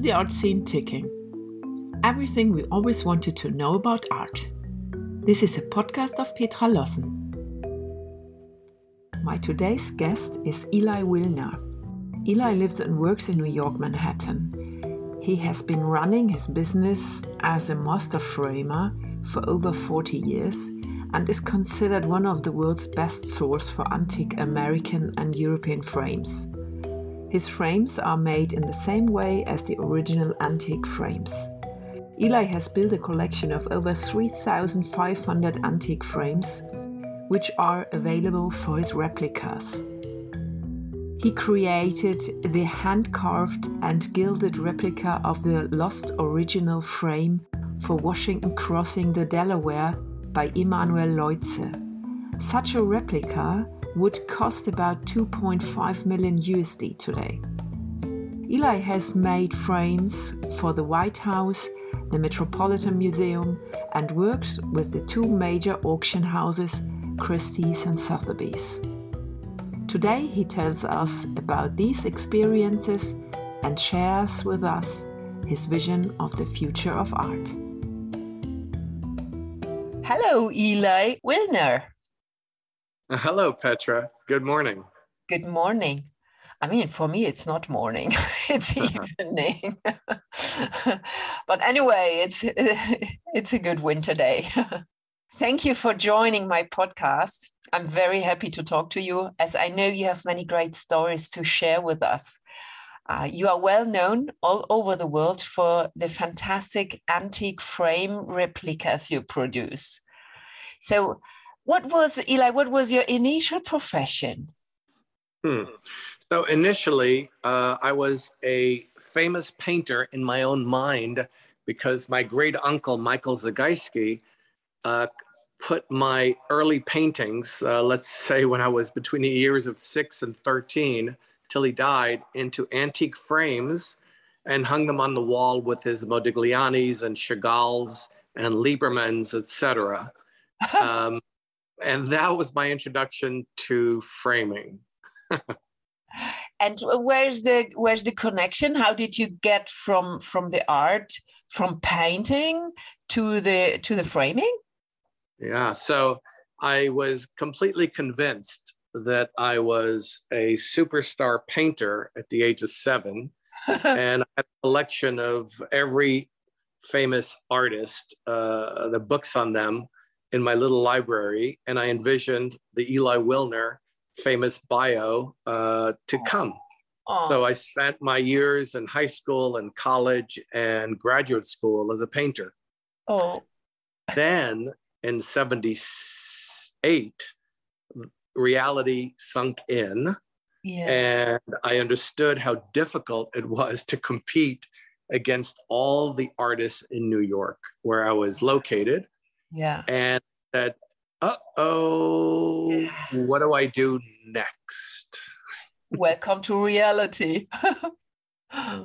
The art scene ticking? Everything we always wanted to know about art. This is a podcast of Petra Lossen. My today's guest is Eli Wilner. Eli lives and works in New York, Manhattan. He has been running his business as a master framer for over 40 years and is considered one of the world's best source for antique American and European frames. His frames are made in the same way as the original antique frames. Eli has built a collection of over 3,500 antique frames, which are available for his replicas. He created the hand carved and gilded replica of the lost original frame for Washington crossing the Delaware by Emanuel Leutze. Such a replica would cost about 2.5 million USD today. Eli has made frames for the White House, the Metropolitan Museum, and works with the two major auction houses, Christie's and Sotheby's. Today, he tells us about these experiences and shares with us his vision of the future of art. Hello, Eli Wilner. Hello, Petra. Good morning. Good morning. I mean, for me, it's not morning, it's evening. but anyway, it's, it's a good winter day. Thank you for joining my podcast. I'm very happy to talk to you, as I know you have many great stories to share with us. Uh, you are well known all over the world for the fantastic antique frame replicas you produce. So, what was Eli? What was your initial profession? Hmm. So initially, uh, I was a famous painter in my own mind because my great uncle Michael Zagajski uh, put my early paintings, uh, let's say when I was between the years of six and thirteen, till he died, into antique frames and hung them on the wall with his Modiglianis and Chagalls and Liebermanns, etc. Um, and that was my introduction to framing. and where's the where's the connection? How did you get from from the art, from painting to the to the framing? Yeah, so I was completely convinced that I was a superstar painter at the age of seven, and I had a collection of every famous artist, uh, the books on them in my little library, and I envisioned the Eli Wilner famous bio uh, to come. Aww. So I spent my years in high school and college and graduate school as a painter. Oh. Then in 78, reality sunk in. Yeah. And I understood how difficult it was to compete against all the artists in New York, where I was located. Yeah. And said, uh oh, yeah. what do I do next? Welcome to reality. yeah.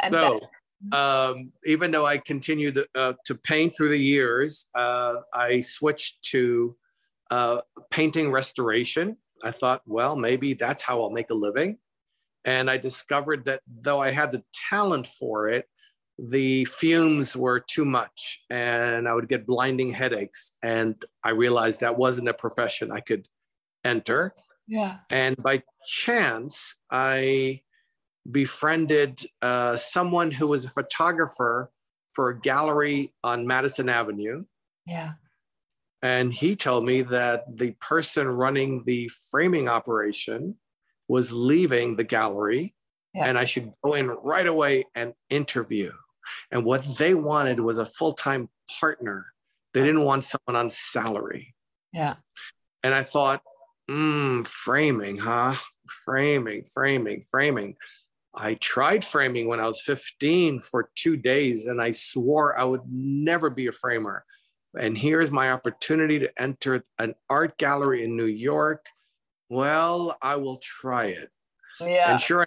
And so, that- um, even though I continued uh, to paint through the years, uh, I switched to uh, painting restoration. I thought, well, maybe that's how I'll make a living. And I discovered that though I had the talent for it, the fumes were too much and I would get blinding headaches. And I realized that wasn't a profession I could enter. Yeah. And by chance, I befriended uh, someone who was a photographer for a gallery on Madison Avenue. Yeah. And he told me that the person running the framing operation was leaving the gallery yeah. and I should go in right away and interview. And what they wanted was a full time partner. They didn't want someone on salary. Yeah. And I thought, hmm, framing, huh? Framing, framing, framing. I tried framing when I was 15 for two days and I swore I would never be a framer. And here's my opportunity to enter an art gallery in New York. Well, I will try it. Yeah. And sure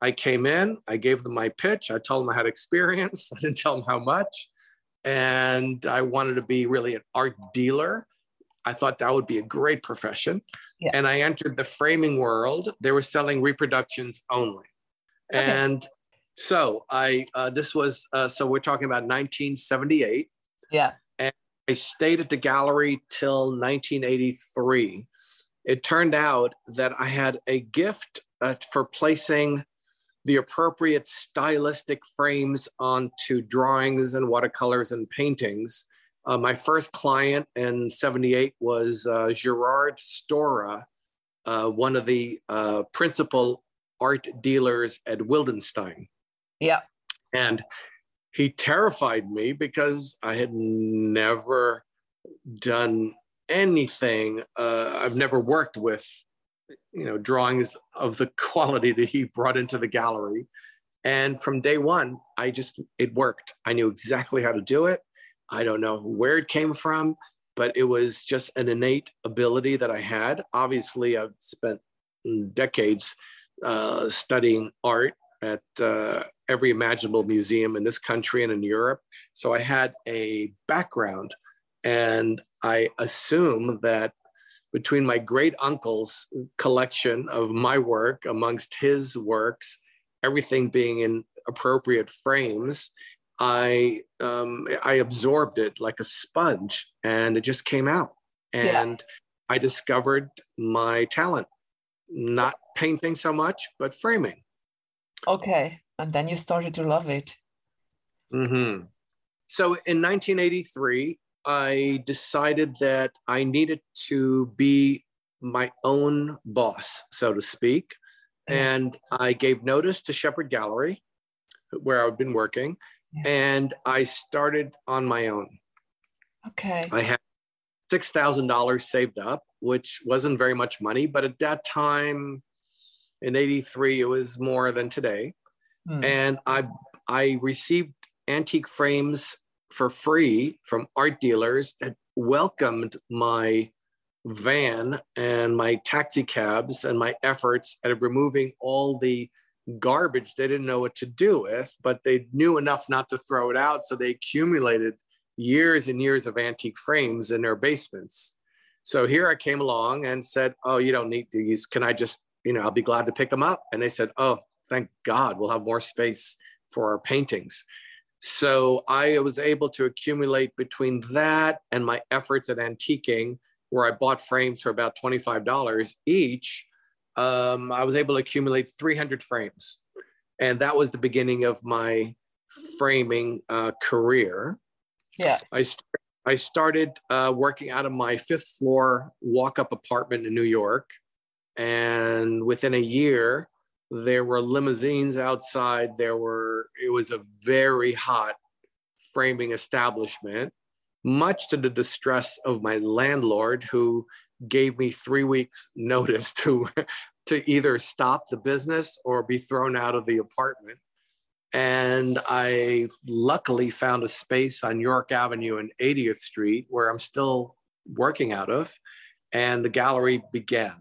I came in, I gave them my pitch, I told them I had experience, I didn't tell them how much. And I wanted to be really an art dealer. I thought that would be a great profession. Yeah. And I entered the framing world. They were selling reproductions only. Okay. And So I uh, this was uh, so we're talking about 1978. Yeah. And I stayed at the gallery till 1983. It turned out that I had a gift uh, for placing the appropriate stylistic frames onto drawings and watercolors and paintings. Uh, my first client in 78 was uh, Gerard Stora, uh, one of the uh, principal art dealers at Wildenstein. Yeah. And he terrified me because I had never done anything. Uh, I've never worked with you know drawings of the quality that he brought into the gallery. And from day one i just it worked. I knew exactly how to do it. I don't know where it came from but it was just an innate ability that i had. Obviously i've spent decades uh, studying art at uh, every imaginable museum in this country and in europe. So i had a background and i assume that between my great uncle's collection of my work amongst his works, everything being in appropriate frames, I um, I absorbed it like a sponge, and it just came out. And yeah. I discovered my talent, not painting so much, but framing. Okay, and then you started to love it. Mm-hmm. So in 1983, I decided that I needed to be my own boss, so to speak. And I gave notice to Shepherd Gallery, where I've been working, and I started on my own. Okay. I had $6,000 saved up, which wasn't very much money, but at that time in 83, it was more than today. Hmm. And I, I received antique frames for free from art dealers that welcomed my van and my taxi cabs and my efforts at removing all the garbage they didn't know what to do with, but they knew enough not to throw it out. So they accumulated years and years of antique frames in their basements. So here I came along and said, Oh, you don't need these. Can I just, you know, I'll be glad to pick them up. And they said, Oh, thank God, we'll have more space for our paintings. So I was able to accumulate between that and my efforts at antiquing, where I bought frames for about $25 each. Um, I was able to accumulate 300 frames. And that was the beginning of my framing uh, career. Yeah. I, st- I started uh, working out of my fifth floor walk up apartment in New York. And within a year, there were limousines outside. There were, it was a very hot framing establishment, much to the distress of my landlord, who gave me three weeks' notice to, to either stop the business or be thrown out of the apartment. And I luckily found a space on York Avenue and 80th Street where I'm still working out of. And the gallery began.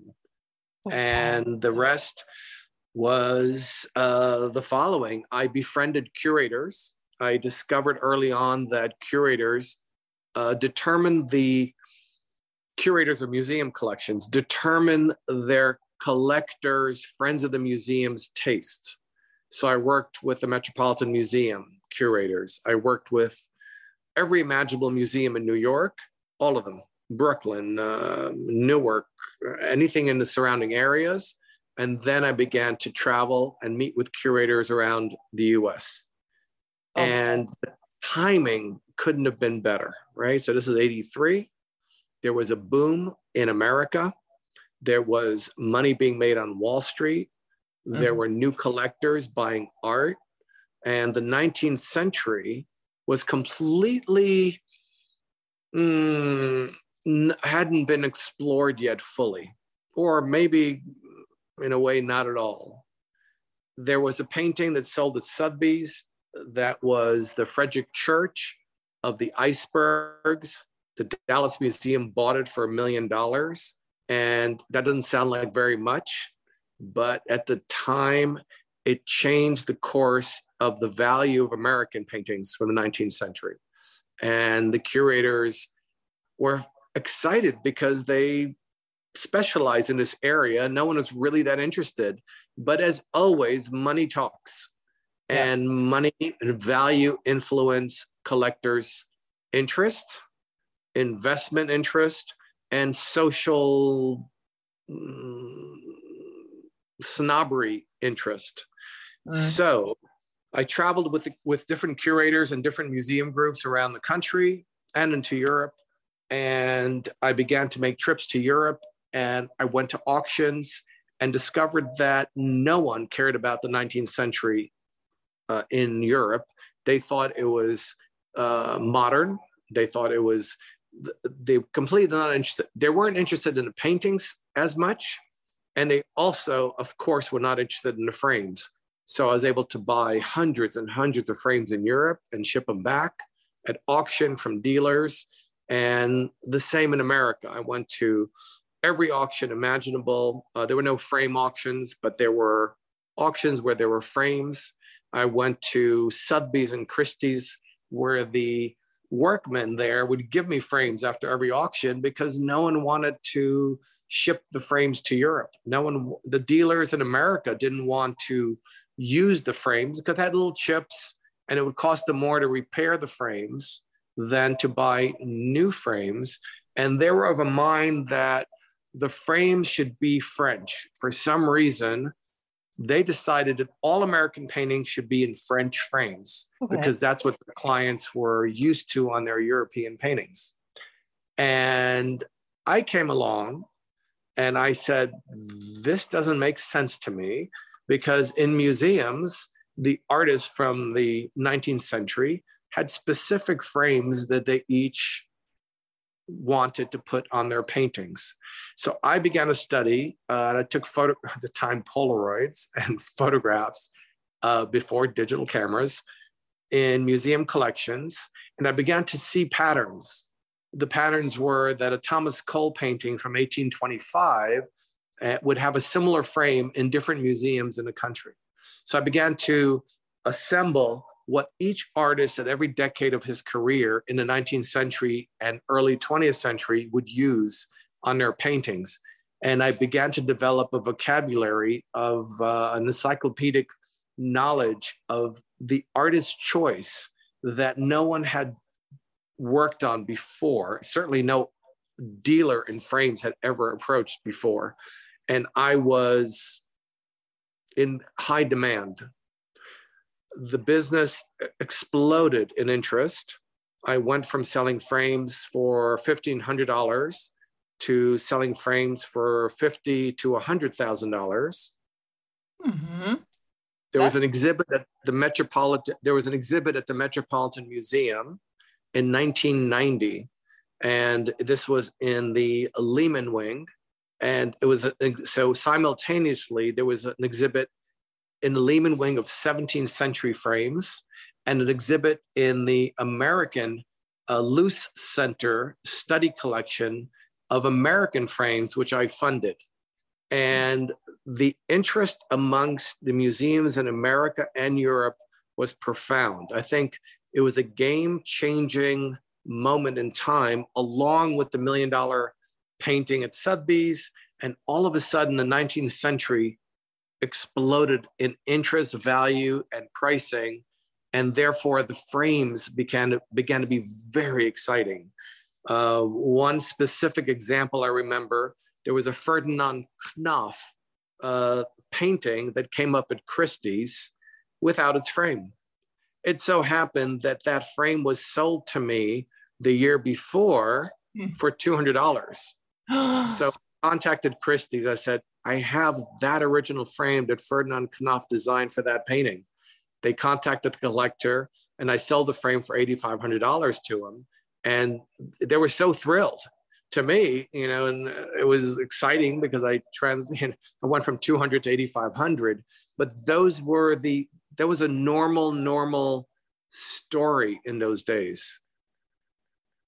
Oh, and the rest, was uh, the following I befriended curators. I discovered early on that curators uh, determine the curators of museum collections, determine their collectors, friends of the museum's tastes. So I worked with the Metropolitan Museum curators. I worked with every imaginable museum in New York, all of them, Brooklyn, uh, Newark, anything in the surrounding areas. And then I began to travel and meet with curators around the US. Oh. And the timing couldn't have been better, right? So this is 83. There was a boom in America. There was money being made on Wall Street. Mm-hmm. There were new collectors buying art. And the 19th century was completely mm, hadn't been explored yet fully, or maybe in a way, not at all. There was a painting that sold at Sotheby's that was the Frederic Church of the icebergs. The Dallas Museum bought it for a million dollars. And that doesn't sound like very much, but at the time, it changed the course of the value of American paintings from the 19th century. And the curators were excited because they specialize in this area. No one was really that interested. But as always, money talks. and yeah. money and value influence collectors' interest, investment interest, and social mm, snobbery interest. Mm. So I traveled with, the, with different curators and different museum groups around the country and into Europe. And I began to make trips to Europe and I went to auctions and discovered that no one cared about the 19th century uh, in Europe. They thought it was uh, modern. They thought it was, they completely not interested. They weren't interested in the paintings as much. And they also, of course, were not interested in the frames. So I was able to buy hundreds and hundreds of frames in Europe and ship them back at auction from dealers. And the same in America. I went to every auction imaginable. Uh, there were no frame auctions, but there were auctions where there were frames. I went to Sotheby's and Christie's where the workmen there would give me frames after every auction because no one wanted to ship the frames to Europe. No one, the dealers in America didn't want to use the frames because they had little chips and it would cost them more to repair the frames than to buy new frames. And they were of a mind that the frames should be French. For some reason, they decided that all American paintings should be in French frames okay. because that's what the clients were used to on their European paintings. And I came along and I said, This doesn't make sense to me because in museums, the artists from the 19th century had specific frames that they each wanted to put on their paintings. So I began to study, uh, and I took photo at the time Polaroids and photographs uh, before digital cameras in museum collections, and I began to see patterns. The patterns were that a Thomas Cole painting from 1825 uh, would have a similar frame in different museums in the country. So I began to assemble what each artist at every decade of his career in the 19th century and early 20th century would use on their paintings. And I began to develop a vocabulary of uh, an encyclopedic knowledge of the artist's choice that no one had worked on before. Certainly, no dealer in frames had ever approached before. And I was in high demand the business exploded in interest. I went from selling frames for $1,500 to selling frames for fifty to $100,000. mm-hmm. There was an exhibit at the Metropolitan. There was an exhibit at the Metropolitan Museum in 1990, and this was in the Lehman wing. And it was so simultaneously there was an exhibit in the Lehman wing of 17th century frames and an exhibit in the American uh, Luce Center study collection of American frames, which I funded. And the interest amongst the museums in America and Europe was profound. I think it was a game changing moment in time, along with the million dollar painting at Sotheby's. And all of a sudden, the 19th century exploded in interest, value, and pricing. And therefore, the frames began to, began to be very exciting. Uh, one specific example I remember there was a Ferdinand Khnopff uh, painting that came up at Christie's without its frame. It so happened that that frame was sold to me the year before hmm. for $200. so I contacted Christie's. I said, I have that original frame that Ferdinand Khnopff designed for that painting. They contacted the collector and I sold the frame for $8,500 to him. And they were so thrilled to me, you know, and it was exciting because I trans, you know, I went from 200 to 8,500, but those were the, that was a normal, normal story in those days.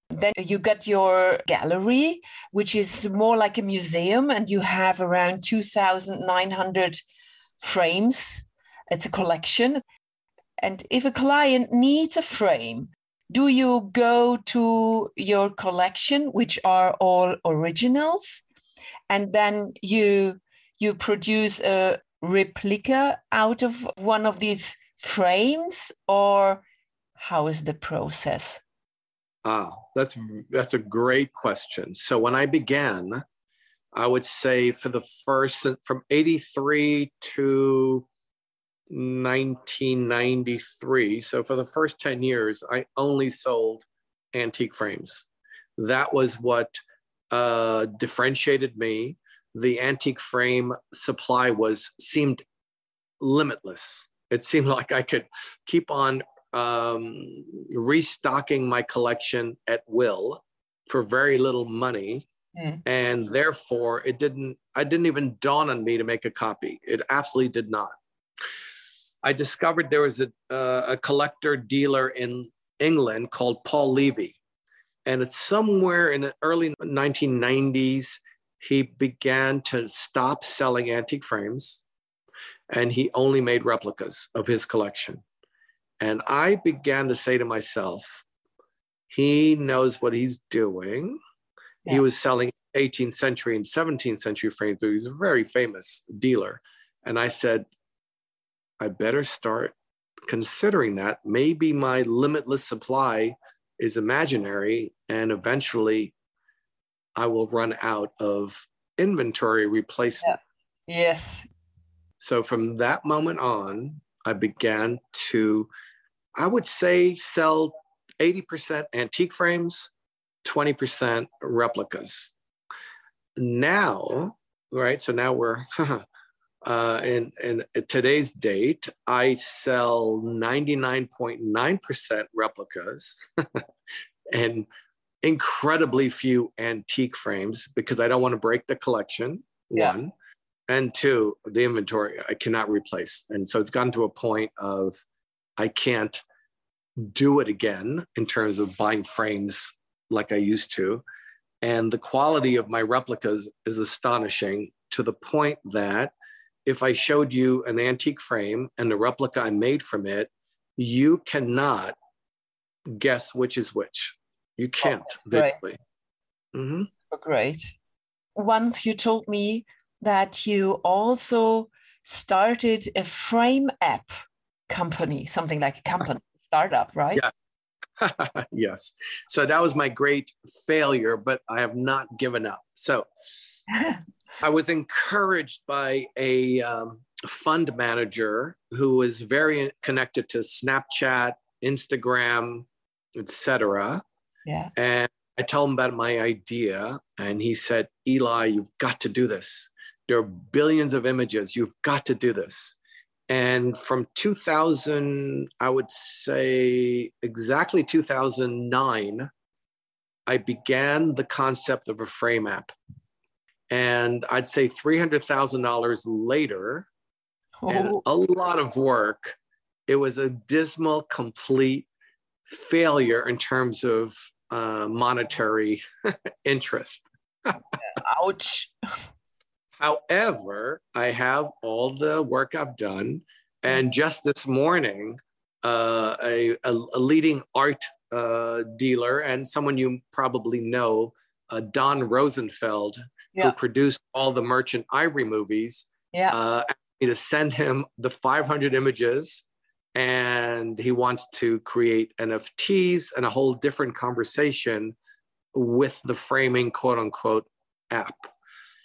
Then you got your gallery, which is more like a museum, and you have around 2,900 frames. It's a collection. And if a client needs a frame, do you go to your collection, which are all originals, and then you you produce a replica out of one of these frames or how is the process? Ah, that's that's a great question. So when I began, I would say for the first from 83 to 1993. So for the first 10 years, I only sold antique frames. That was what uh, differentiated me. The antique frame supply was seemed limitless. It seemed like I could keep on um, restocking my collection at will for very little money. Mm. And therefore, it didn't, I didn't even dawn on me to make a copy. It absolutely did not. I discovered there was a, uh, a collector dealer in England called Paul Levy. And it's somewhere in the early 1990s, he began to stop selling antique frames and he only made replicas of his collection. And I began to say to myself, he knows what he's doing. Yeah. He was selling 18th century and 17th century frames, but he was a very famous dealer. And I said, I better start considering that. Maybe my limitless supply is imaginary, and eventually I will run out of inventory replacement. Yeah. Yes. So from that moment on, I began to, I would say, sell 80% antique frames, 20% replicas. Now, right? So now we're uh, in, in today's date, I sell 99.9% replicas and incredibly few antique frames because I don't want to break the collection. Yeah. One and two, the inventory I cannot replace. And so it's gotten to a point of I can't do it again in terms of buying frames like I used to. And the quality of my replicas is astonishing to the point that if I showed you an antique frame and the replica I made from it, you cannot guess which is which. You can't oh, great. Mm-hmm. Oh, great. Once you told me that you also started a frame app company, something like a company, startup, right? Yeah. yes. So that was my great failure, but I have not given up. So I was encouraged by a um, fund manager who was very connected to Snapchat, Instagram, etc. Yeah. And I told him about my idea, and he said, "Eli, you've got to do this. There are billions of images. You've got to do this." And from 2000, I would say exactly 2009, I began the concept of a frame app. And I'd say $300,000 later, oh. and a lot of work, it was a dismal, complete failure in terms of uh, monetary interest. Ouch. However, I have all the work I've done. And just this morning, uh, a, a, a, leading art uh, dealer and someone you probably know, uh, Don Rosenfeld, yeah. who produced all the Merchant Ivory movies, yeah. uh, to send him the 500 images. And he wants to create NFTs and a whole different conversation with the framing quote unquote app.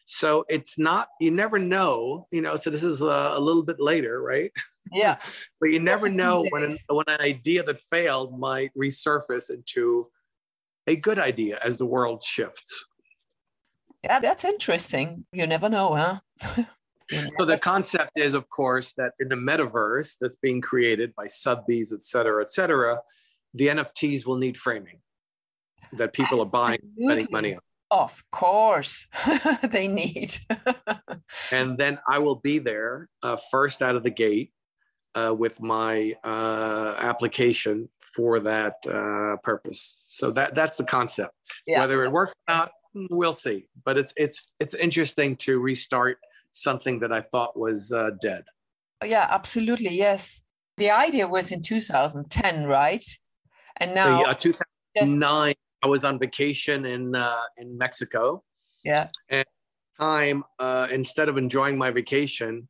So it's not, you never know, you know, so this is a, a little bit later, right? Yeah. but you never know when an, when an idea that failed might resurface into a good idea as the world shifts. Yeah, that's interesting. You never know, huh? so the concept is, of course, that in the metaverse that's being created by Sotheby's, et cetera, et cetera, the NFTs will need framing that people are buying, spending money on. Of course, they need. and then I will be there uh, first out of the gate uh, with my uh, application for that uh, purpose. So that that's the concept. Yeah. Whether it works or not, we'll see. But it's it's it's interesting to restart something that I thought was uh, dead. Yeah, absolutely. Yes, the idea was in 2010, right? And now, yeah, 2009. I was on vacation in uh, in Mexico. Yeah. And time uh, instead of enjoying my vacation,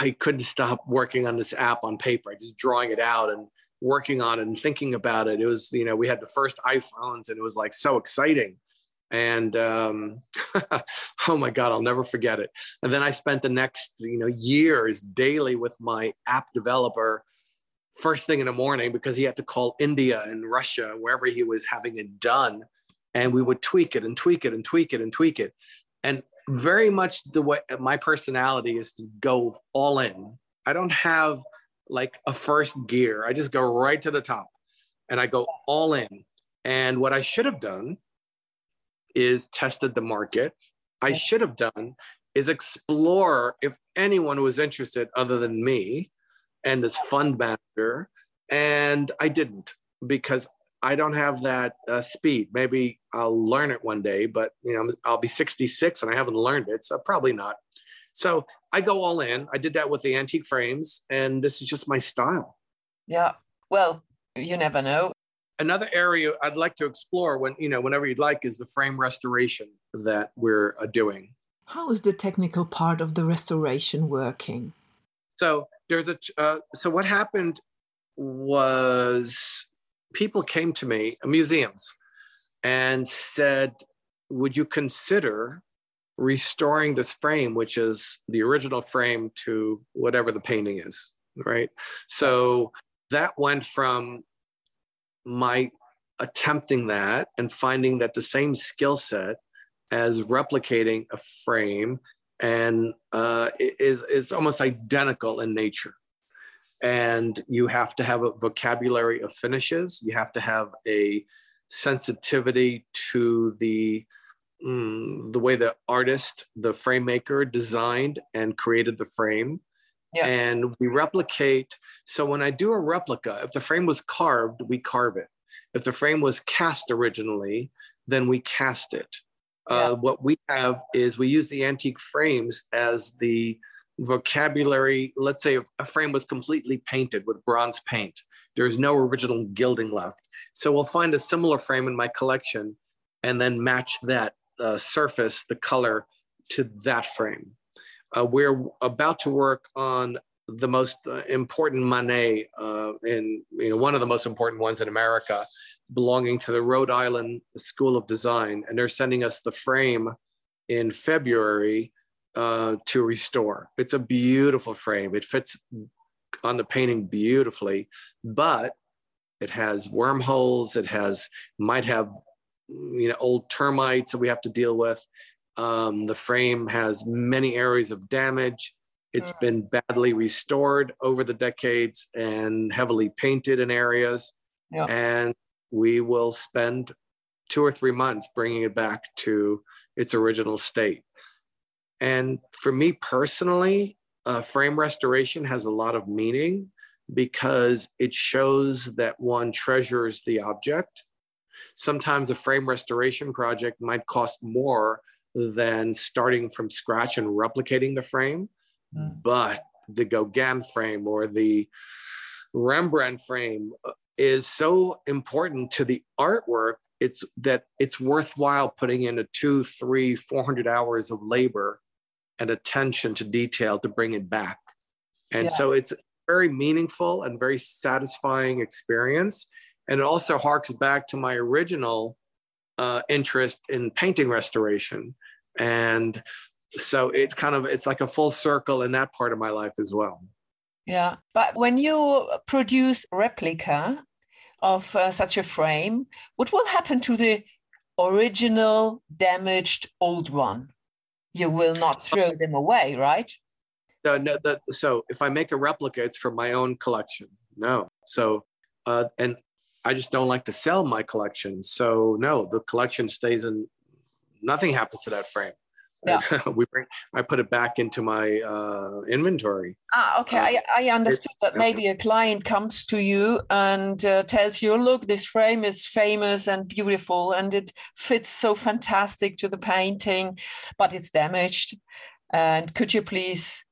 I couldn't stop working on this app on paper, just drawing it out and working on it and thinking about it. It was, you know, we had the first iPhones and it was like so exciting. And um, oh my God, I'll never forget it. And then I spent the next, you know, years daily with my app developer first thing in the morning because he had to call India and Russia, wherever he was having it done. And we would tweak it and tweak it and tweak it and tweak it. And very much the way my personality is to go all in. I don't have like a first gear. I just go right to the top and I go all in. And what I should have done is tested the market. I should have done is explore if anyone was interested other than me and this fund manager. And I didn't because I don't have that uh, speed. Maybe I'll learn it one day, but you know, I'll be 66 and I haven't learned it, so probably not. So I go all in. I did that with the antique frames, and this is just my style. Yeah. Well, you never know. Another area I'd like to explore when you know, whenever you'd like, is the frame restoration that we're uh, doing. How is the technical part of the restoration working? So there's a uh, so what happened was people came to me, museums, and said, Would you consider restoring this frame, which is the original frame, to whatever the painting is? Right. So that went from my attempting that and finding that the same skill set as replicating a frame and uh, is is almost identical in nature and you have to have a vocabulary of finishes. You have to have a sensitivity to the mm, the way the artist, the frame maker, designed and created the frame. Yeah. And we replicate. So when I do a replica, if the frame was carved, we carve it. If the frame was cast originally, then we cast it. Yeah. Uh, what we have is we use the antique frames as the vocabulary, let's say a frame was completely painted with bronze paint. There's no original gilding left. So we'll find a similar frame in my collection and then match that uh, surface, the color to that frame. Uh, we're about to work on the most uh, important Manet uh, in you know, one of the most important ones in America, belonging to the Rhode Island School of Design. And they're sending us the frame in February uh, to restore. It's a beautiful frame. It fits on the painting beautifully, but it has wormholes. It has might have you know old termites that we have to deal with. Um, the frame has many areas of damage. It's mm. been badly restored over the decades and heavily painted in areas. Yeah. And we will spend two or three months bringing it back to its original state. And for me personally, uh, frame restoration has a lot of meaning because it shows that one treasures the object. Sometimes a frame restoration project might cost more than starting from scratch and replicating the frame. Mm. But the Gauguin frame or the Rembrandt frame uh, is so important to the artwork it's that it's worthwhile putting in a two three four hundred hours of labor and attention to detail to bring it back. And yeah. so it's very meaningful and very satisfying experience. And it also harks back to my original uh, interest in painting restoration. And so it's kind of it's like a full circle in that part of my life as well. Yeah, but when you produce replica of uh, such a frame, what will happen to the original damaged old one? you will not throw them away, right? No, no. So if I make a replica, it's from my own collection. No. So, uh, and I just don't like to sell my collection. So no, the collection stays in. Nothing happens to that frame. Yeah. we bring. I put it back into my uh, inventory. Ah, okay. Uh, I, I understood that maybe a client comes to you and uh, tells you, "Look, this frame is famous and beautiful, and it fits so fantastic to the painting, but it's damaged. And could you please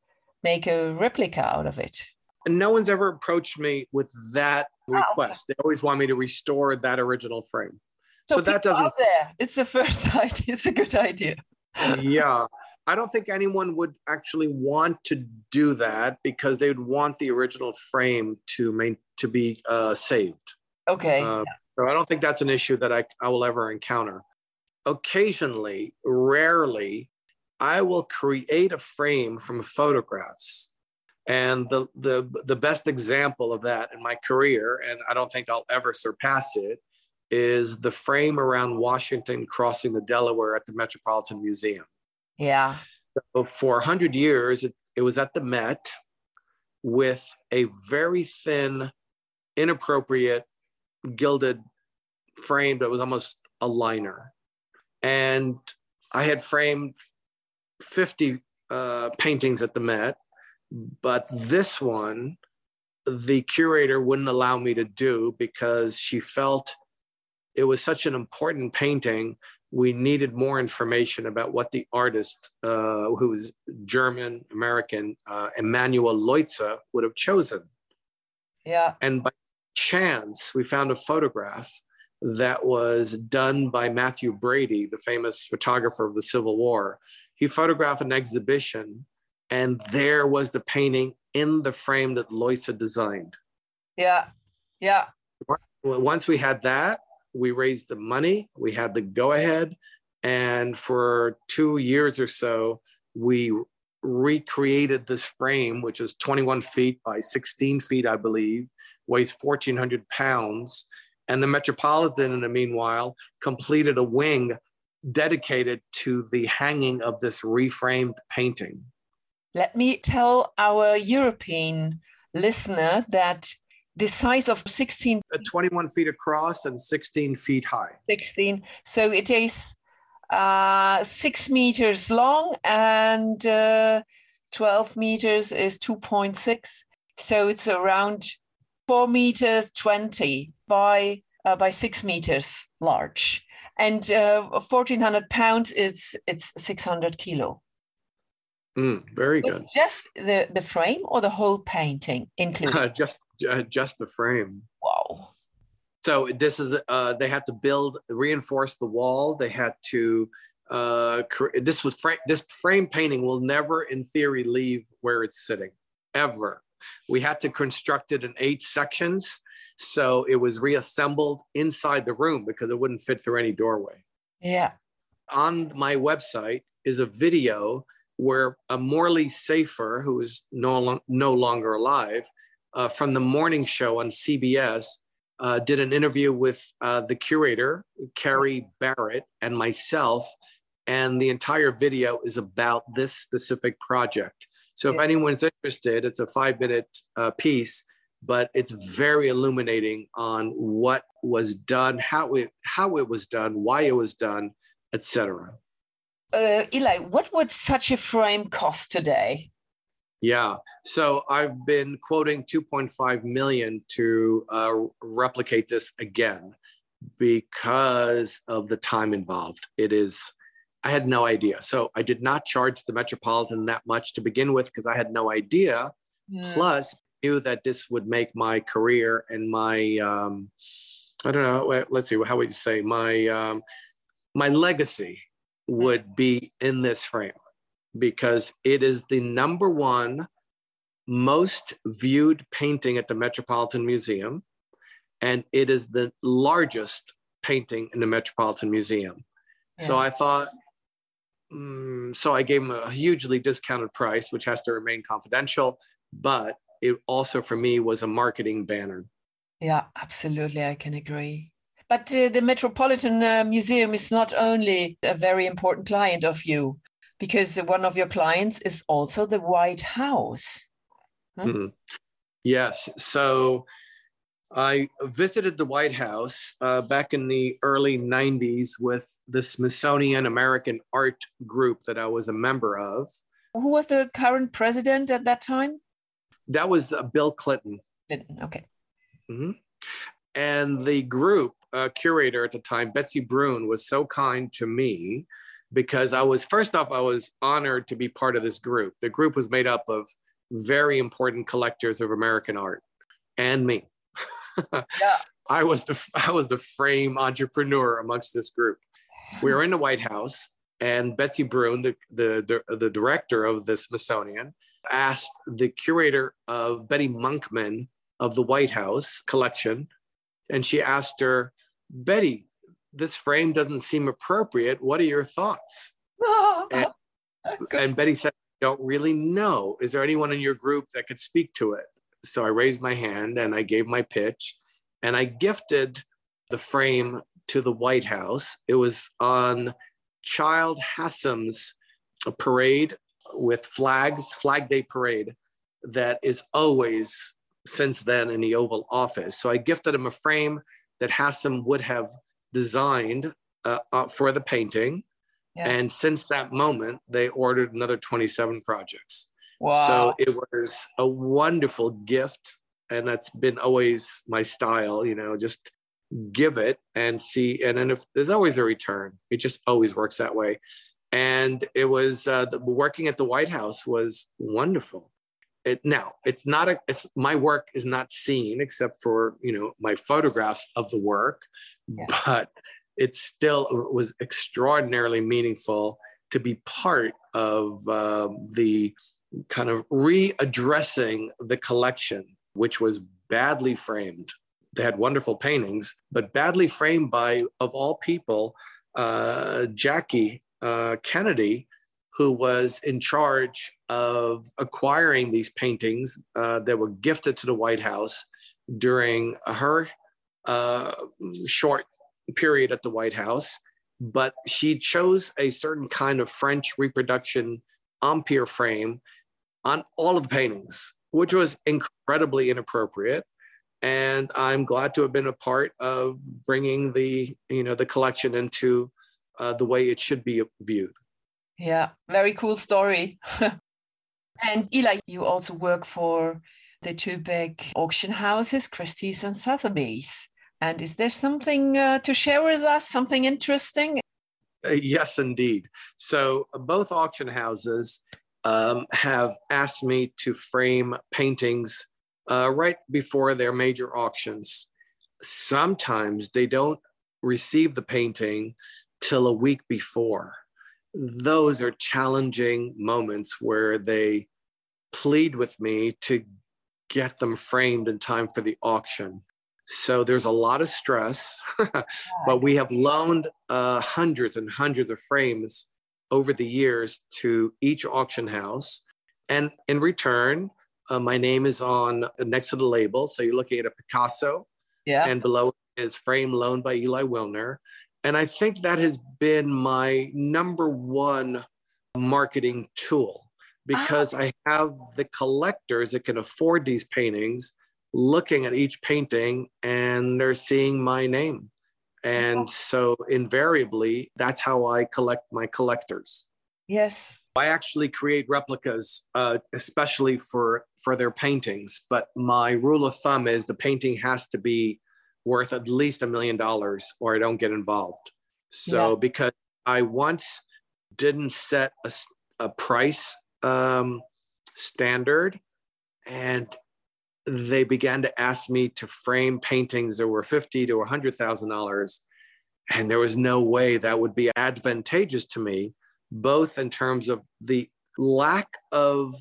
make a replica out of it?" And no one's ever approached me with that request. Ah, okay. They always want me to restore that original frame. So, so that doesn't. There. It's the first idea. It's a good idea yeah. I don't think anyone would actually want to do that because they would want the original frame to main to be uh, saved. Okay. Uh, so I don't think that's an issue that I, I will ever encounter. Occasionally, rarely, I will create a frame from photographs. And the, the, the best example of that in my career, and I don't think I'll ever surpass it, is the frame around Washington crossing the Delaware at the Metropolitan Museum. Yeah. So for 100 years, it, it was at the Met with a very thin, inappropriate, gilded frame that was almost a liner. And I had framed 50 uh, paintings at the Met, but this one, the curator wouldn't allow me to do because she felt it was such an important painting. We needed more information about what the artist, uh, who was German American, uh, Emanuel Leutze, would have chosen. Yeah. And by chance, we found a photograph that was done by Mathew Brady, the famous photographer of the Civil War. He photographed an exhibition, and there was the painting in the frame that Leutze designed. Yeah. Yeah. Once we had that, we raised the money, we had the go ahead, and for two years or so, we recreated this frame, which is 21 feet by 16 feet, I believe, weighs 1,400 pounds. And the Metropolitan, in the meanwhile, completed a wing dedicated to the hanging of this reframed painting. Let me tell our European listener that the size of 16 uh, 21 feet across and 16 feet high. 16 so it is uh, six meters long and uh, 12 meters is 2.6 so it's around 4 meters 20 by uh, by 6 meters large. And 1400 uh, pounds is it's 600 kilo Mm, very good. just the, the frame or the whole painting included? just uh, just the frame. Wow. So this is uh, they had to build reinforce the wall. They had to uh, this was fra- this frame painting will never in theory leave where it's sitting ever. We had to construct it in eight sections. So it was reassembled inside the room because it wouldn't fit through any doorway. Yeah. On my website is a video where a Morley Safer, who is no, no longer alive, uh, from the morning show on CBS, uh, did an interview with uh, the curator, Carrie Barratt, and myself. And the entire video is about this specific project. So, if anyone's interested, it's a five minute uh, piece, but it's very illuminating on what was done, how it, how it was done, why it was done, etc uh, Eli, what would such a frame cost today? Yeah, so I've been quoting 2.5 million to uh, replicate this again because of the time involved. It is, I had no idea. So I did not charge the Metropolitan that much to begin with because I had no idea. Plus, knew that this would make my career and my, um, I don't know, let's see, how would you say, my, um, my legacy would be in this frame because it is the number one most viewed painting at the Metropolitan Museum, and it is the largest painting in the Metropolitan Museum. Yes. So I thought, mm, so I gave him a hugely discounted price, which has to remain confidential, but it also for me was a marketing banner. Yeah, absolutely. I can agree. But uh, the Metropolitan uh, Museum is not only a very important client of you, because one of your clients is also the White House. Hmm? Mm-hmm. Yes. So I visited the White House uh, back in the early 90s with the Smithsonian American Art Group that I was a member of. Who was the current president at that time? That was uh, Bill Clinton. Clinton, okay. Mm-hmm. And the group uh, curator at the time, Betsy Broun, was so kind to me because I was, first off, I was honored to be part of this group. The group was made up of very important collectors of American art and me. yeah. I was the I was the frame entrepreneur amongst this group. We were in the White House, And Betsy Broun, the, the, the, the director of the Smithsonian, asked the curator of Betty Monkman of the White House collection, and she asked her, Betty, this frame doesn't seem appropriate. What are your thoughts? and, and Betty said, I don't really know. Is there anyone in your group that could speak to it? So I raised my hand and I gave my pitch and I gifted the frame to the White House. It was on Childe Hassam's parade with flags, Flag Day parade, that is always since then in the Oval Office. So I gifted him a frame that Hassam would have designed uh, uh, for the painting. Yeah. And since that moment, they ordered another 27 projects. Wow. So it was a wonderful gift. And that's been always my style, you know, just give it and see. And then if there's always a return, it just always works that way. And it was uh, the, working at the White House was wonderful. It, now it's not a it's, my work is not seen except for you know my photographs of the work yeah. but it still was extraordinarily meaningful to be part of uh, the kind of readdressing the collection which was badly framed they had wonderful paintings, but badly framed by, of all people, uh, Jackie uh, Kennedy, who was in charge of acquiring these paintings uh, that were gifted to the White House during her uh, short period at the White House. But she chose a certain kind of French reproduction Empire frame on all of the paintings, which was incredibly inappropriate and I'm glad to have been a part of bringing the you know the collection into uh, the way it should be viewed. Yeah, very cool story. and Eli, you also work for the two big auction houses, Christie's and Sotheby's. And is there something uh, to share with us? Something interesting? Uh, yes, indeed. So both auction houses um, have asked me to frame paintings uh, right before their major auctions. Sometimes they don't receive the painting till a week before. Those are challenging moments where they plead with me to get them framed in time for the auction. So there's a lot of stress, but we have loaned uh, hundreds and hundreds of frames over the years to each auction house. And in return, uh, my name is on next to the label. So you're looking at a Picasso. Yeah. And below is frame loaned by Eli Wilner. And I think that has been my number one marketing tool because ah. I have the collectors that can afford these paintings looking at each painting and they're seeing my name. And so invariably, that's how I collect my collectors. Yes. I actually create replicas, uh, especially for for their paintings. But my rule of thumb is the painting has to be worth at least a million dollars, or I don't get involved. So yeah. because I once didn't set a, a price um, standard, and they began to ask me to frame paintings that were fifty to a hundred thousand dollars, and there was no way that would be advantageous to me both in terms of the lack of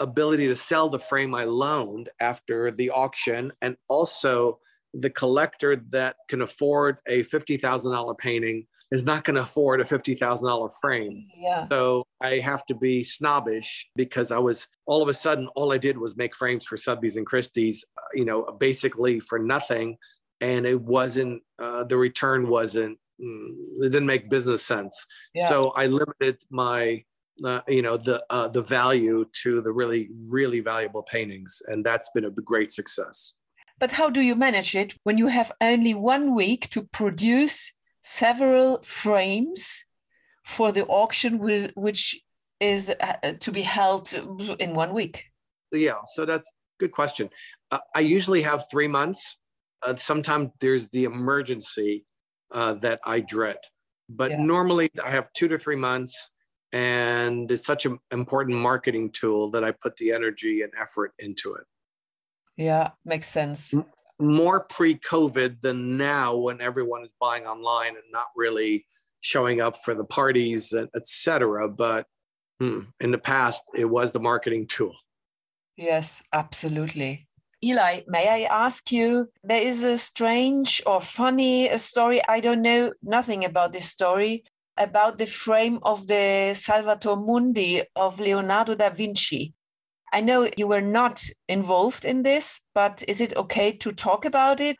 ability to sell the frame I loaned after the auction, and also the collector that can afford a $50,000 painting is not going to afford a $50,000 frame. Yeah. So I have to be snobbish because I was all of a sudden, all I did was make frames for Sotheby's and Christie's, uh, you know, basically for nothing. And it wasn't, uh, the return wasn't Mm, it didn't make business sense. Yes. So I limited my uh, you know the uh, the value to the really really valuable paintings, and that's been a great success. But how do you manage it when you have only one week to produce several frames for the auction, which is uh, to be held in one week? Yeah, so that's good question. Uh, I usually have three months. Uh, sometimes there's the emergency uh, that I dread. But yeah. normally I have two to three months, and it's such an important marketing tool that I put the energy and effort into it. Yeah, makes sense. More pre COVID than now when everyone is buying online and not really showing up for the parties, etc. But hmm, in the past, it was the marketing tool. Yes, absolutely. Eli, may I ask you? There is a strange or funny story. I don't know nothing about this story about the frame of the Salvator Mundi of Leonardo da Vinci. I know you were not involved in this, but is it okay to talk about it?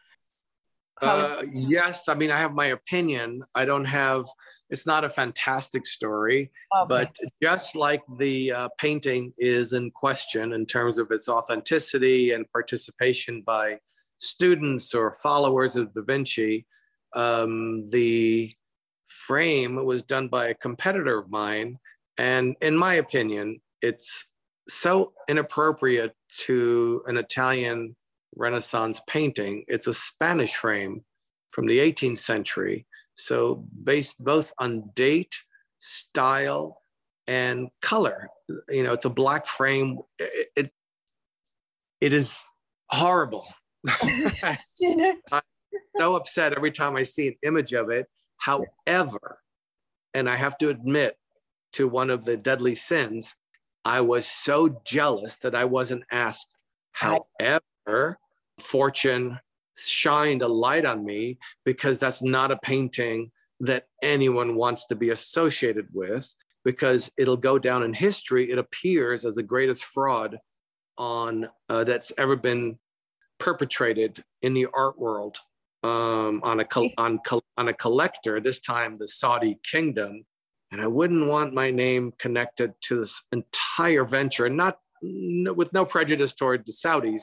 Uh, yes, I mean, I have my opinion. I don't have, it's not a fantastic story, okay. but just like the uh, painting is in question in terms of its authenticity and participation by students or followers of Da Vinci, um, the frame was done by a competitor of mine. And in my opinion, it's so inappropriate to an Italian Renaissance painting. It's a Spanish frame from the 18th century. So, based both on date, style, and color. You know, it's a black frame. It, it, it is horrible. I'm so upset every time I see an image of it. However, and I have to admit to one of the deadly sins, I was so jealous that I wasn't asked. However, fortune shined a light on me because that's not a painting that anyone wants to be associated with because it'll go down in history. It appears as the greatest fraud on uh, that's ever been perpetrated in the art world um, on a on on a collector. This time, the Saudi kingdom, and I wouldn't want my name connected to this entire venture. and Not no, with no prejudice toward the Saudis,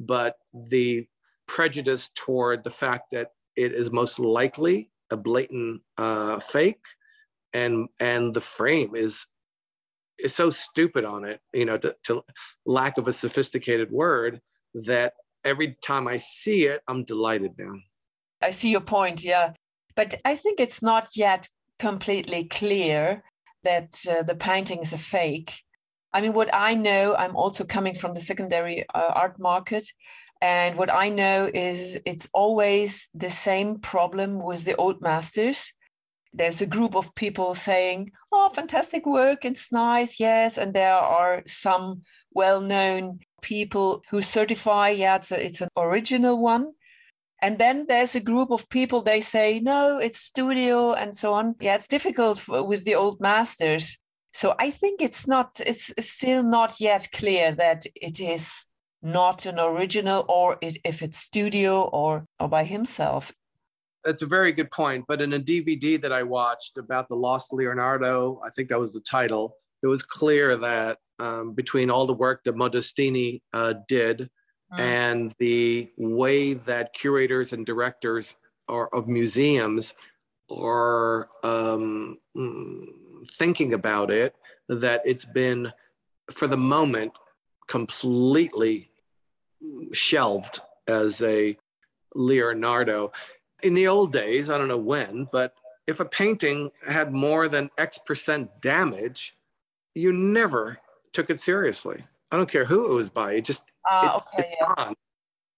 but the prejudice toward the fact that it is most likely a blatant uh, fake, and and the frame is is so stupid on it, you know, to, to lack of a sophisticated word that every time I see it, I'm delighted now. I see your point, yeah, but I think it's not yet completely clear that uh, the painting is a fake I mean, what I know, I'm also coming from the secondary uh, art market. And what I know is it's always the same problem with the old masters. There's a group of people saying, Oh, fantastic work, it's nice, yes. And there are some well known people who certify, yeah, it's, a, it's an original one. And then there's a group of people, they say, No, it's studio and so on. Yeah, it's difficult with the old masters so I think it's not, it's still not yet clear that it is not an original or it, if it's studio or, or by himself. That's a very good point. But in a DVD that I watched about the Lost Leonardo, I think that was the title, it was clear that um, between all the work that Modestini uh, did mm. and the way that curators and directors are, of museums are um, mm, thinking about it that it's been, for the moment, completely shelved as a Leonardo. In the old days, I don't know when, but if a painting had more than X percent damage, you never took it seriously. I don't care who it was by. It just uh, it's, okay, it's yeah. gone.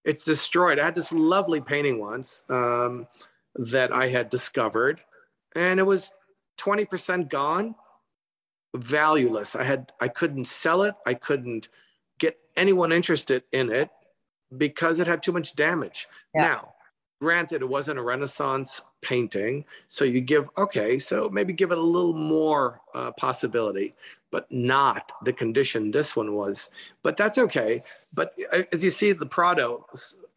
It's destroyed. I had this lovely painting once um, that I had discovered, and it was 20% gone, valueless. I had I couldn't sell it. I couldn't get anyone interested in it because it had too much damage. Yeah. Now, granted, it wasn't a Renaissance painting, so you give okay, so maybe give it a little more uh, possibility, but not the condition this one was. But that's okay. But uh, as you see, the Prado,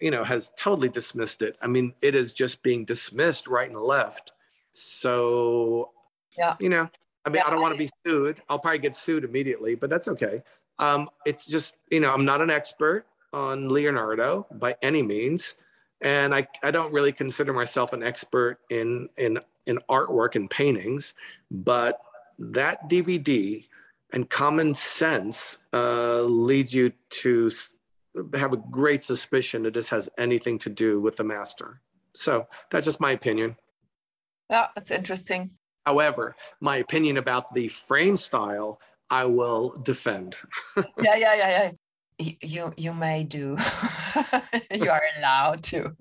you know, has totally dismissed it. I mean, it is just being dismissed right and left. So yeah. You know, I mean, yeah, I don't want to be sued. I'll probably get sued immediately, but that's okay. Um, it's just, you know, I'm not an expert on Leonardo by any means. And I, I don't really consider myself an expert in, in, in artwork and paintings, but that DVD and common sense uh, leads you to have a great suspicion that this has anything to do with the master. So that's just my opinion. Yeah, that's interesting. However, my opinion about the frame style, I will defend. yeah, yeah, yeah, yeah. You you may do. You are allowed to.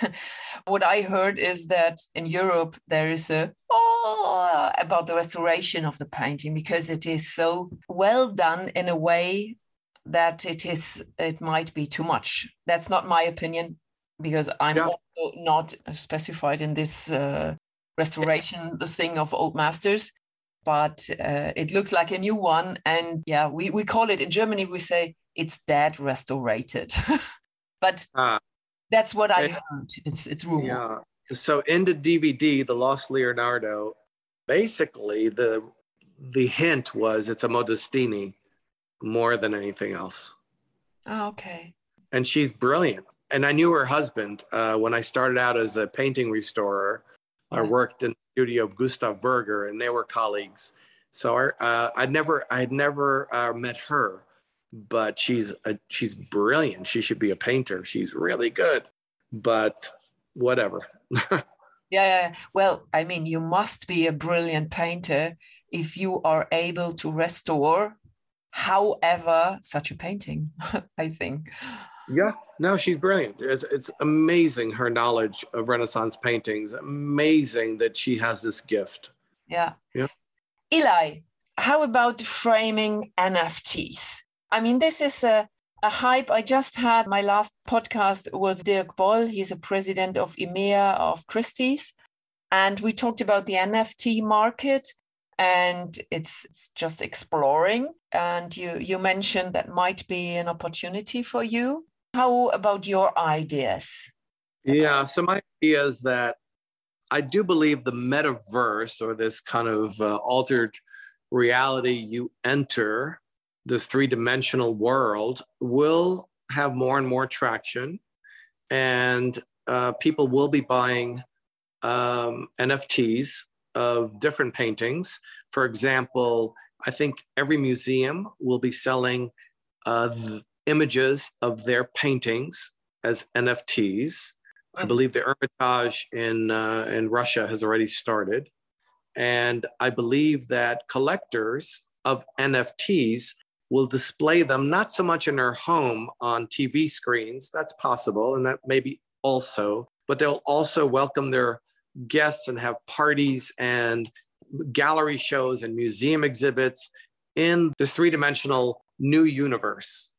What i heard is that in europe there is a oh about the restoration of the painting because it is so well done in a way that it is it might be too much. That's not my opinion because i'm yeah. also not specified in this uh, restoration the thing of old masters but uh, it looks like a new one. And yeah we, we call it in germany we say it's dead restorated. but uh, that's what I heard. It's it's rumor. Yeah. So in the DVD, The Lost Leonardo, basically the the hint was it's a Modestini more than anything else. Oh, okay. And she's brilliant. And I knew her husband uh, when I started out as a painting restorer. I worked in the studio of Gustav Berger, and they were colleagues. So I, uh, I'd never, I'd never uh, met her, but she's a, she's brilliant. She should be a painter. She's really good, but whatever. yeah, yeah. Well, I mean, you must be a brilliant painter if you are able to restore, however, such a painting. I think. Yeah, no, she's brilliant. It's, it's amazing her knowledge of Renaissance paintings. Amazing that she has this gift. Yeah. Yeah. Eli, how about framing NFTs? I mean, this is a, a hype. I just had my last podcast with Dirk Boll. He's a president of EMEA of Christie's. And we talked about the NFT market and it's, it's just exploring. And you, you mentioned that might be an opportunity for you. How about your ideas? Yeah, so my idea is that I do believe the metaverse or this kind of uh, altered reality you enter this three dimensional world will have more and more traction, and uh, people will be buying um, NFTs of different paintings. For example, I think every museum will be selling uh, images of their paintings as NFTs. I mm-hmm. believe the Hermitage in uh, in Russia has already started, and I believe that collectors of NFTs will display them not so much in their home on TV screens, that's possible, and that maybe also, but they'll also welcome their guests and have parties and gallery shows and museum exhibits in this three dimensional new universe.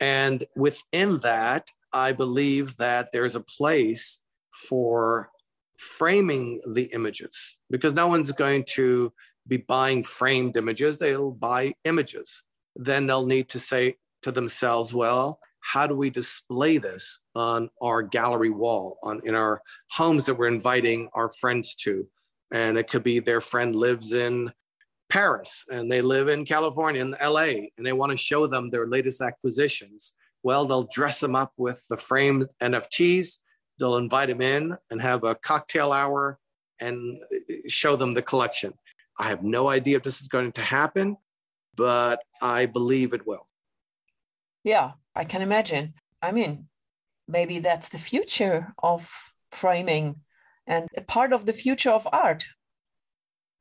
And within that, I believe that there's a place for framing the images because no one's going to be buying framed images, they'll buy images then they'll need to say to themselves, well, how do we display this on our gallery wall, on in our homes that we're inviting our friends to? And it could be their friend lives in Paris and they live in California in LA and they want to show them their latest acquisitions. Well, they'll dress them up with the framed NFTs. They'll invite them in and have a cocktail hour and show them the collection. I have no idea if this is going to happen but I believe it will. Yeah, I can imagine. I mean, maybe that's the future of framing and a part of the future of art.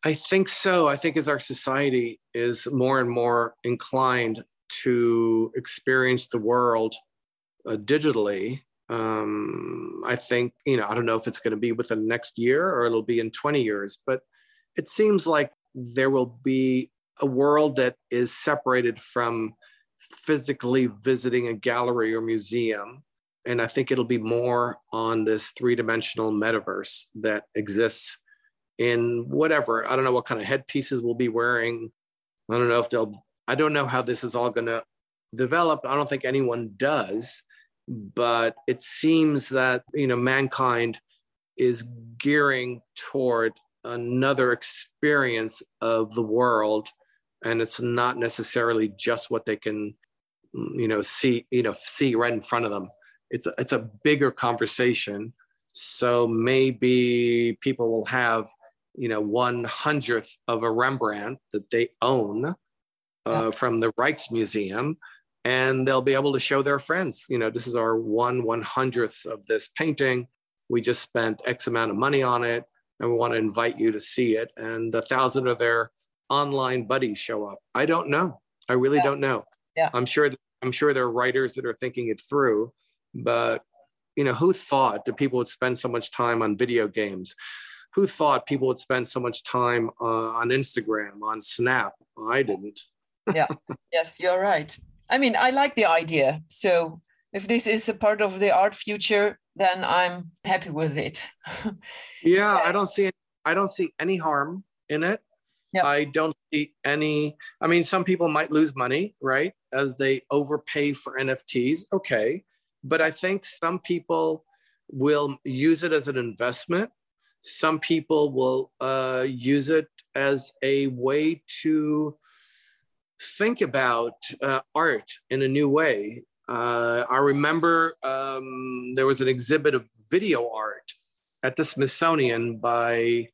I think so. I think as our society is more and more inclined to experience the world uh, digitally, um, I think, you know, I don't know if it's going to be within the next year or it'll be in 20 years, but it seems like there will be a world that is separated from physically visiting a gallery or museum. And I think it'll be more on this three dimensional metaverse that exists in whatever. I don't know what kind of headpieces we'll be wearing. I don't know if they'll, I don't know how this is all going to develop. I don't think anyone does. But it seems that, you know, mankind is gearing toward another experience of the world and it's not necessarily just what they can you know see you know see right in front of them. It's a, it's a bigger conversation. So maybe people will have you know one hundredth of a rembrandt that they own uh, yeah. from the rijksmuseum and they'll be able to show their friends you know this is our one one hundredth of this painting. We just spent x amount of money on it and we want to invite you to see it and a thousand of their online buddies show up? I don't know. I really yeah. don't know. Yeah. I'm sure I'm sure there are writers that are thinking it through, but you know, who thought that people would spend so much time on video games? Who thought people would spend so much time uh, on Instagram, on Snap? I didn't. yeah. Yes, you're right. I mean, I like the idea. So if this is a part of the art future, then I'm happy with it. yeah, I don't see I don't see any harm in it. Yep. I don't see any. I mean, some people might lose money, right, as they overpay for NFTs. Okay. But I think some people will use it as an investment. Some people will uh, use it as a way to think about uh, art in a new way. Uh, I remember um, there was an exhibit of video art at the Smithsonian by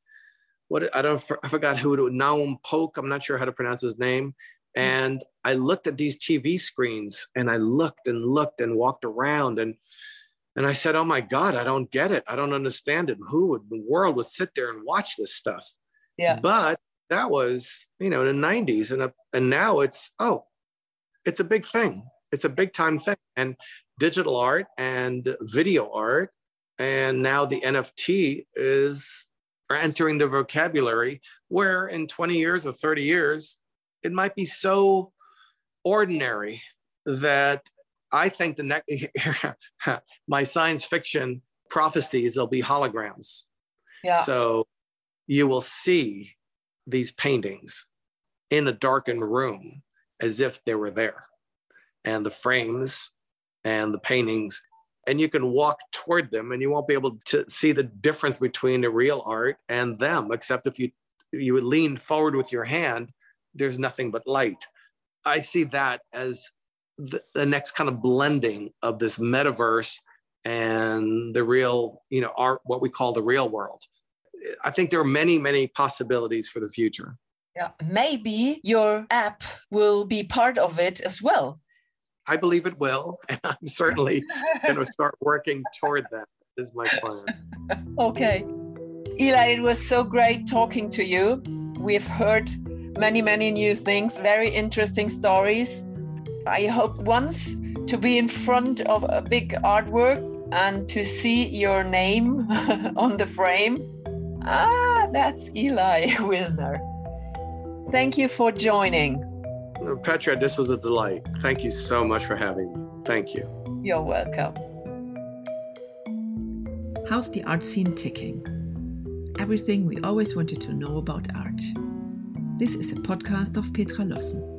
what I don't I forgot who it was Naum Poke. I'm not sure how to pronounce his name. Hmm. And I looked at these TV screens and I looked and looked and walked around and and I said, "Oh my God, I don't get it. I don't understand it. Who in the world would sit there and watch this stuff?" Yeah. But that was, you know, in the 90s, and a, and now it's oh, it's a big thing. It's a big time thing, and digital art and video art, and now the NFT is are entering the vocabulary. Where in 20 years or 30 years, it might be so ordinary that I think the next my science fiction prophecies will be holograms. Yeah. So you will see these paintings in a darkened room as if they were there, and the frames and the paintings, and you can walk toward them, and you won't be able to see the difference between the real art and them, except if you you lean forward with your hand there's nothing but light. I see that as the, the next kind of blending of this metaverse and the real, you know, art, what we call the real world. I think there are many, many possibilities for the future. Yeah, maybe your app will be part of it as well. I believe it will, and I'm certainly going to start working toward that. Is my plan. okay, Eli, it was so great talking to you. We've heard many, many new things, very interesting stories. I hope once to be in front of a big artwork and to see your name on the frame. Ah, that's Eli Wilner. Thank you for joining. Petra, this was a delight. Thank you so much for having me. Thank you. You're welcome. How's the art scene ticking? Everything we always wanted to know about art. This is a podcast of Petra Lossen.